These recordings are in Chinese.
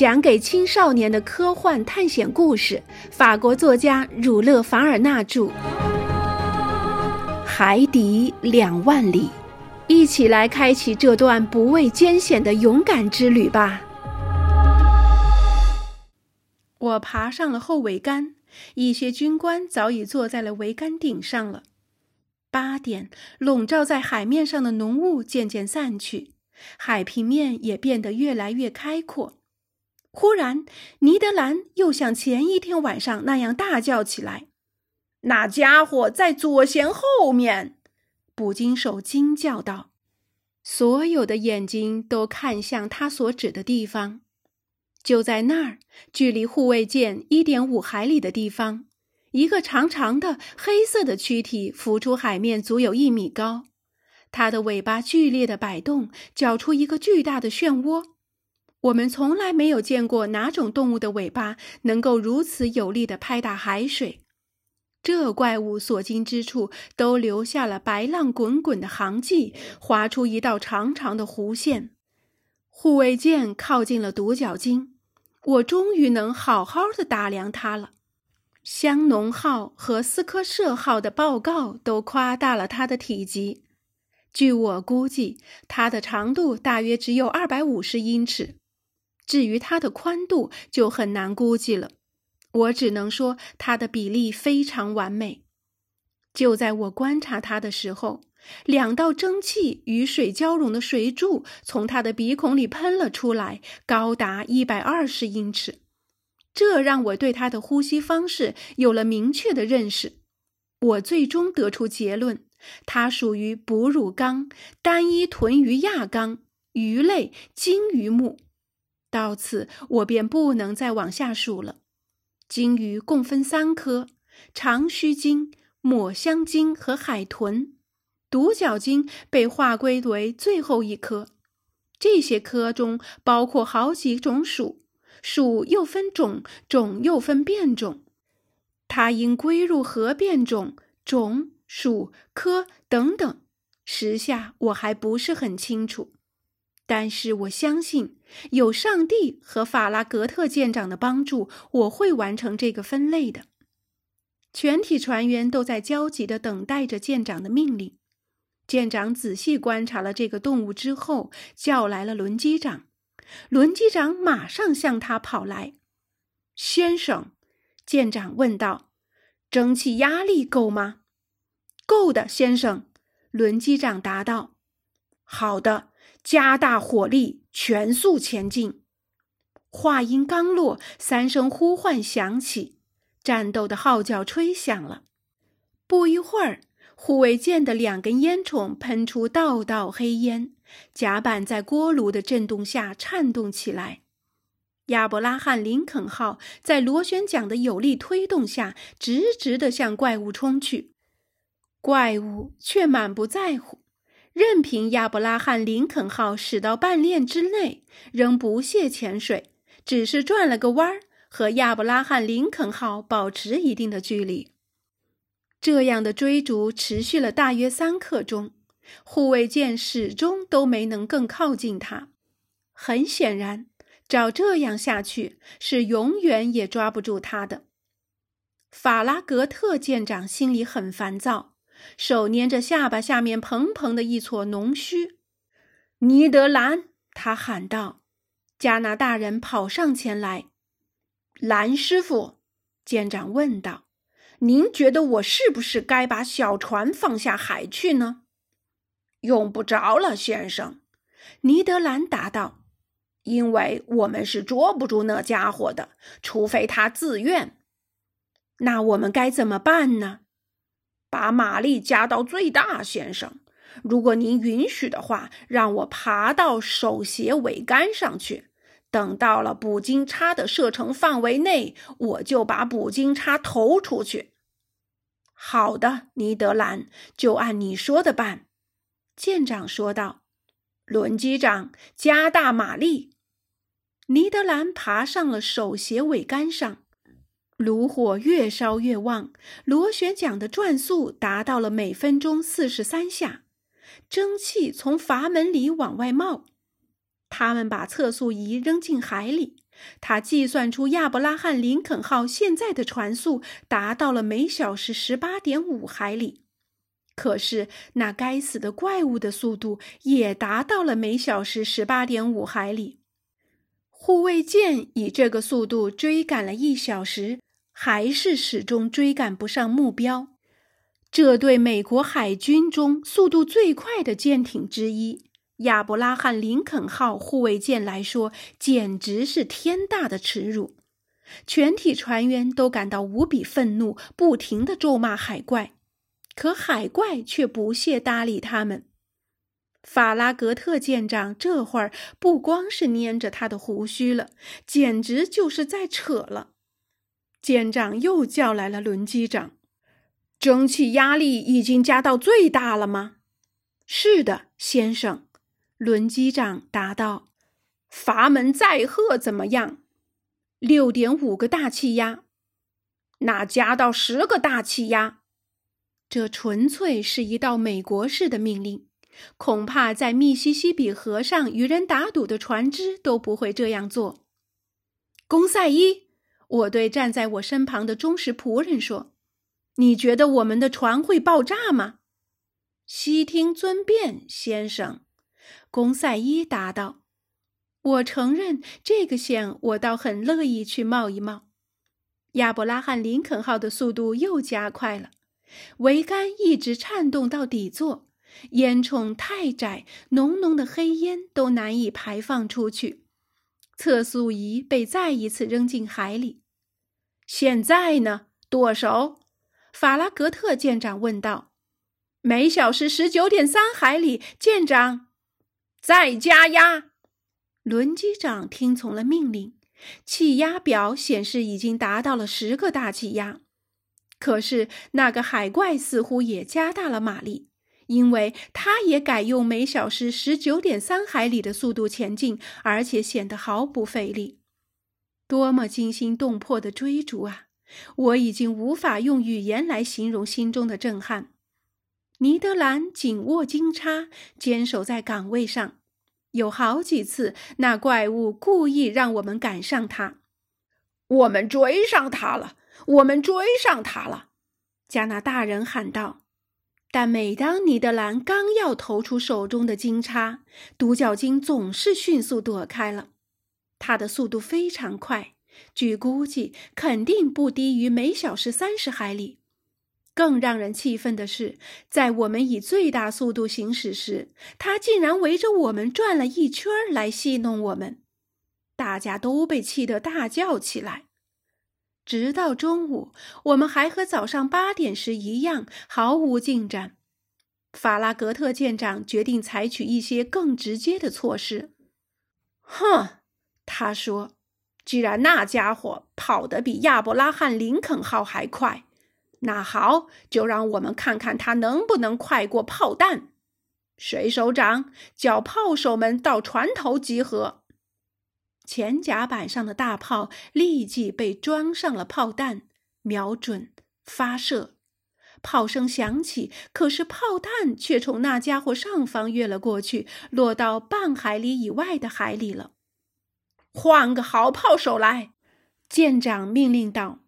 讲给青少年的科幻探险故事，法国作家儒勒·凡尔纳著，《海底两万里》，一起来开启这段不畏艰险的勇敢之旅吧。我爬上了后桅杆，一些军官早已坐在了桅杆顶上了。八点，笼罩在海面上的浓雾渐渐散去，海平面也变得越来越开阔。忽然，尼德兰又像前一天晚上那样大叫起来：“那家伙在左舷后面！”捕鲸手惊叫道。所有的眼睛都看向他所指的地方。就在那儿，距离护卫舰一点五海里的地方，一个长长的黑色的躯体浮出海面，足有一米高。它的尾巴剧烈的摆动，搅出一个巨大的漩涡。我们从来没有见过哪种动物的尾巴能够如此有力地拍打海水。这怪物所经之处都留下了白浪滚滚的航迹，划出一道长长的弧线。护卫舰靠近了独角鲸，我终于能好好的打量它了。香农号和斯科舍号的报告都夸大了它的体积。据我估计，它的长度大约只有二百五十英尺。至于它的宽度，就很难估计了。我只能说，它的比例非常完美。就在我观察它的时候，两道蒸汽与水交融的水柱从它的鼻孔里喷了出来，高达一百二十英尺。这让我对它的呼吸方式有了明确的认识。我最终得出结论：它属于哺乳纲单一臀鱼亚纲鱼类鲸鱼目。到此，我便不能再往下数了。鲸鱼共分三科：长须鲸、抹香鲸和海豚。独角鲸被划归为最后一科。这些科中包括好几种属，属又分种，种又分变种。它应归入何变种、种、属、科等等，时下我还不是很清楚。但是我相信，有上帝和法拉格特舰长的帮助，我会完成这个分类的。全体船员都在焦急地等待着舰长的命令。舰长仔细观察了这个动物之后，叫来了轮机长。轮机长马上向他跑来。先生，舰长问道：“蒸汽压力够吗？”“够的，先生。”轮机长答道。“好的。”加大火力，全速前进。话音刚落，三声呼唤响起，战斗的号角吹响了。不一会儿，护卫舰的两根烟囱喷出道道黑烟，甲板在锅炉的震动下颤动起来。亚伯拉罕·林肯号在螺旋桨的有力推动下，直直地向怪物冲去，怪物却满不在乎。任凭亚伯拉罕·林肯号驶到半链之内，仍不懈潜水，只是转了个弯儿，和亚伯拉罕·林肯号保持一定的距离。这样的追逐持续了大约三刻钟，护卫舰始终都没能更靠近它。很显然，照这样下去，是永远也抓不住它的。法拉格特舰长心里很烦躁。手捏着下巴下面蓬蓬的一撮浓须，尼德兰，他喊道：“加拿大人跑上前来。”兰师傅，舰长问道：“您觉得我是不是该把小船放下海去呢？”“用不着了，先生。”尼德兰答道，“因为我们是捉不住那家伙的，除非他自愿。”“那我们该怎么办呢？”把马力加到最大，先生。如果您允许的话，让我爬到手斜桅杆上去。等到了捕鲸叉的射程范围内，我就把捕鲸叉投出去。好的，尼德兰，就按你说的办。”舰长说道。“轮机长，加大马力。”尼德兰爬上了手斜桅杆上。炉火越烧越旺，螺旋桨的转速达到了每分钟四十三下，蒸汽从阀门里往外冒。他们把测速仪扔进海里。他计算出亚伯拉罕·林肯号现在的船速达到了每小时十八点五海里，可是那该死的怪物的速度也达到了每小时十八点五海里。护卫舰以这个速度追赶了一小时，还是始终追赶不上目标。这对美国海军中速度最快的舰艇之一——亚伯拉罕·林肯号护卫舰来说，简直是天大的耻辱。全体船员都感到无比愤怒，不停地咒骂海怪，可海怪却不屑搭理他们。法拉格特舰长这会儿不光是捏着他的胡须了，简直就是在扯了。舰长又叫来了轮机长：“蒸汽压力已经加到最大了吗？”“是的，先生。”轮机长答道。“阀门载荷怎么样？”“六点五个大气压。”“那加到十个大气压。”这纯粹是一道美国式的命令。恐怕在密西西比河上与人打赌的船只都不会这样做。公赛伊，我对站在我身旁的忠实仆人说：“你觉得我们的船会爆炸吗？”悉听尊便，先生。”公赛伊答道。“我承认这个险，我倒很乐意去冒一冒。”亚伯拉罕·林肯号的速度又加快了，桅杆一直颤动到底座。烟囱太窄，浓浓的黑烟都难以排放出去。测速仪被再一次扔进海里。现在呢？舵手，法拉格特舰长问道。每小时十九点三海里，舰长。再加压。轮机长听从了命令。气压表显示已经达到了十个大气压。可是那个海怪似乎也加大了马力。因为它也改用每小时十九点三海里的速度前进，而且显得毫不费力。多么惊心动魄的追逐啊！我已经无法用语言来形容心中的震撼。尼德兰紧握金叉，坚守在岗位上。有好几次，那怪物故意让我们赶上他。我们追上他了！我们追上他了！加拿大人喊道。但每当尼德兰刚要投出手中的金叉，独角鲸总是迅速躲开了。它的速度非常快，据估计肯定不低于每小时三十海里。更让人气愤的是，在我们以最大速度行驶时，它竟然围着我们转了一圈来戏弄我们。大家都被气得大叫起来。直到中午，我们还和早上八点时一样，毫无进展。法拉格特舰长决定采取一些更直接的措施。哼，他说：“既然那家伙跑得比亚伯拉罕·林肯号还快，那好，就让我们看看他能不能快过炮弹。”水手长叫炮手们到船头集合。前甲板上的大炮立即被装上了炮弹，瞄准发射，炮声响起，可是炮弹却从那家伙上方越了过去，落到半海里以外的海里了。换个好炮手来，舰长命令道：“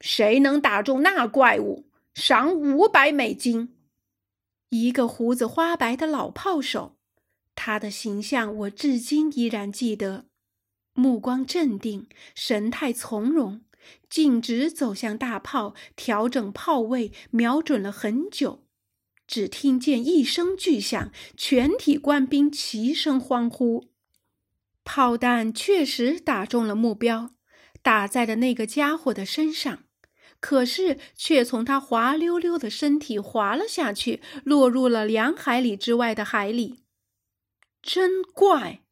谁能打中那怪物，赏五百美金。”一个胡子花白的老炮手，他的形象我至今依然记得。目光镇定，神态从容，径直走向大炮，调整炮位，瞄准了很久。只听见一声巨响，全体官兵齐声欢呼。炮弹确实打中了目标，打在了那个家伙的身上，可是却从他滑溜溜的身体滑了下去，落入了两海里之外的海里。真怪！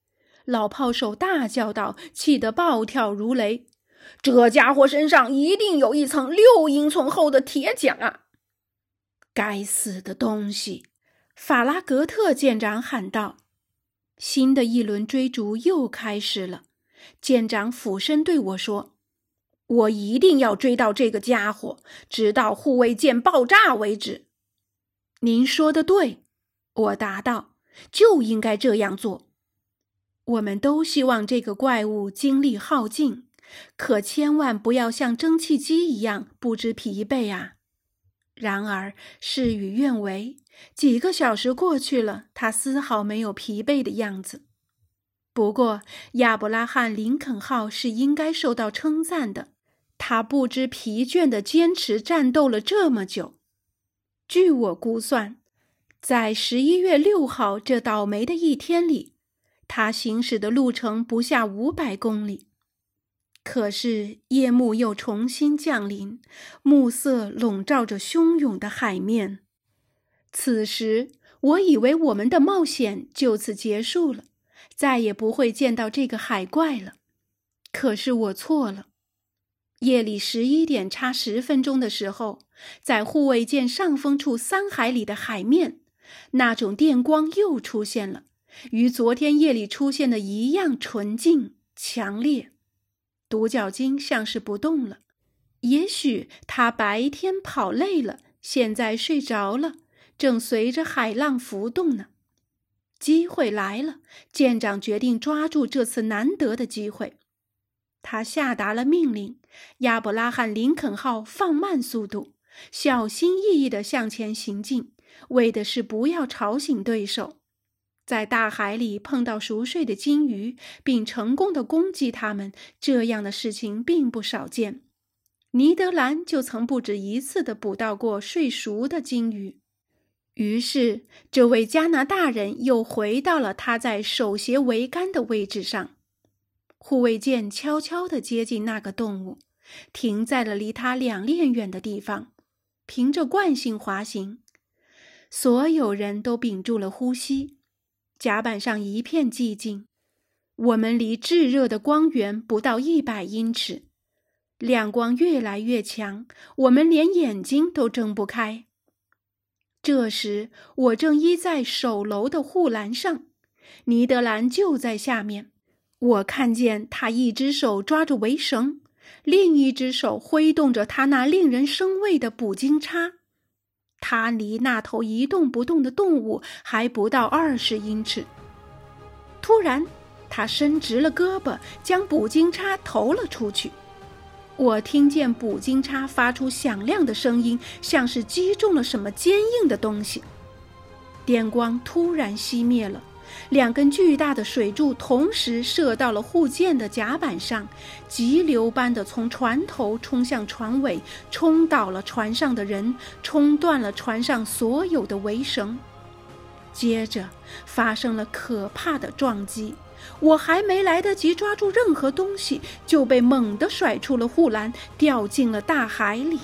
老炮手大叫道，气得暴跳如雷：“这家伙身上一定有一层六英寸厚的铁甲！”该死的东西！法拉格特舰长喊道。新的一轮追逐又开始了。舰长俯身对我说：“我一定要追到这个家伙，直到护卫舰爆炸为止。”您说的对，我答道：“就应该这样做。”我们都希望这个怪物精力耗尽，可千万不要像蒸汽机一样不知疲惫啊！然而事与愿违，几个小时过去了，他丝毫没有疲惫的样子。不过，亚伯拉罕·林肯号是应该受到称赞的，他不知疲倦地坚持战斗了这么久。据我估算，在十一月六号这倒霉的一天里。他行驶的路程不下五百公里，可是夜幕又重新降临，暮色笼罩着汹涌的海面。此时，我以为我们的冒险就此结束了，再也不会见到这个海怪了。可是我错了。夜里十一点差十分钟的时候，在护卫舰上风处三海里的海面，那种电光又出现了。与昨天夜里出现的一样纯净强烈，独角鲸像是不动了。也许它白天跑累了，现在睡着了，正随着海浪浮动呢。机会来了，舰长决定抓住这次难得的机会。他下达了命令：亚伯拉罕·林肯号放慢速度，小心翼翼地向前行进，为的是不要吵醒对手。在大海里碰到熟睡的鲸鱼，并成功的攻击它们，这样的事情并不少见。尼德兰就曾不止一次的捕到过睡熟的鲸鱼。于是，这位加拿大人又回到了他在手斜桅杆的位置上。护卫舰悄悄地接近那个动物，停在了离它两链远的地方，凭着惯性滑行。所有人都屏住了呼吸。甲板上一片寂静，我们离炙热的光源不到一百英尺，亮光越来越强，我们连眼睛都睁不开。这时，我正依在首楼的护栏上，尼德兰就在下面。我看见他一只手抓着围绳，另一只手挥动着他那令人生畏的捕鲸叉。他离那头一动不动的动物还不到二十英尺。突然，他伸直了胳膊，将捕鲸叉投了出去。我听见捕鲸叉发出响亮的声音，像是击中了什么坚硬的东西。电光突然熄灭了。两根巨大的水柱同时射到了护舰的甲板上，急流般的从船头冲向船尾，冲倒了船上的人，冲断了船上所有的围绳。接着发生了可怕的撞击，我还没来得及抓住任何东西，就被猛地甩出了护栏，掉进了大海里。